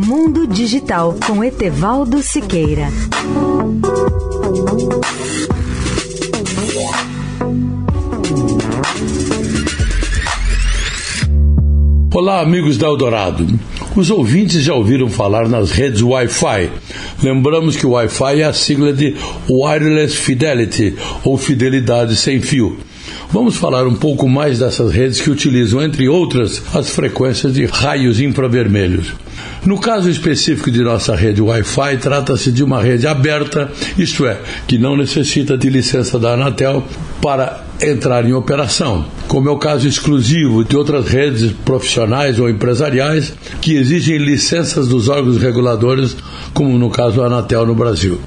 Mundo Digital com Etevaldo Siqueira. Olá, amigos da Eldorado. Os ouvintes já ouviram falar nas redes Wi-Fi. Lembramos que o Wi-Fi é a sigla de Wireless Fidelity, ou fidelidade sem fio. Vamos falar um pouco mais dessas redes que utilizam, entre outras, as frequências de raios infravermelhos. No caso específico de nossa rede Wi-Fi, trata-se de uma rede aberta, isto é, que não necessita de licença da Anatel para entrar em operação, como é o caso exclusivo de outras redes profissionais ou empresariais que exigem licenças dos órgãos reguladores, como no caso a Anatel no Brasil.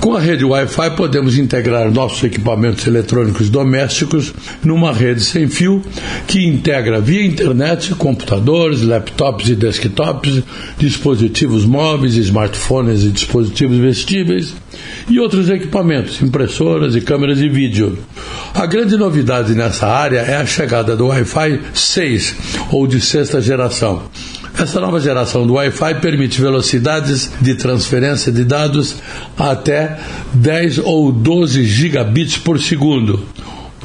Com a rede Wi-Fi, podemos integrar nossos equipamentos eletrônicos domésticos numa rede sem fio que integra via internet computadores, laptops e desktops, dispositivos móveis, smartphones e dispositivos vestíveis e outros equipamentos, impressoras e câmeras de vídeo. A grande novidade nessa área é a chegada do Wi-Fi 6 ou de sexta geração essa nova geração do Wi-Fi permite velocidades de transferência de dados até 10 ou 12 gigabits por segundo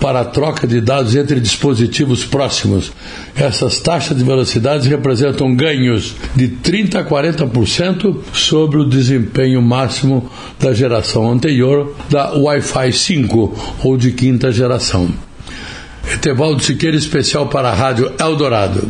para a troca de dados entre dispositivos próximos. Essas taxas de velocidades representam ganhos de 30 a 40% sobre o desempenho máximo da geração anterior da Wi-Fi 5 ou de quinta geração. Etevaldo Siqueira, especial para a Rádio Eldorado.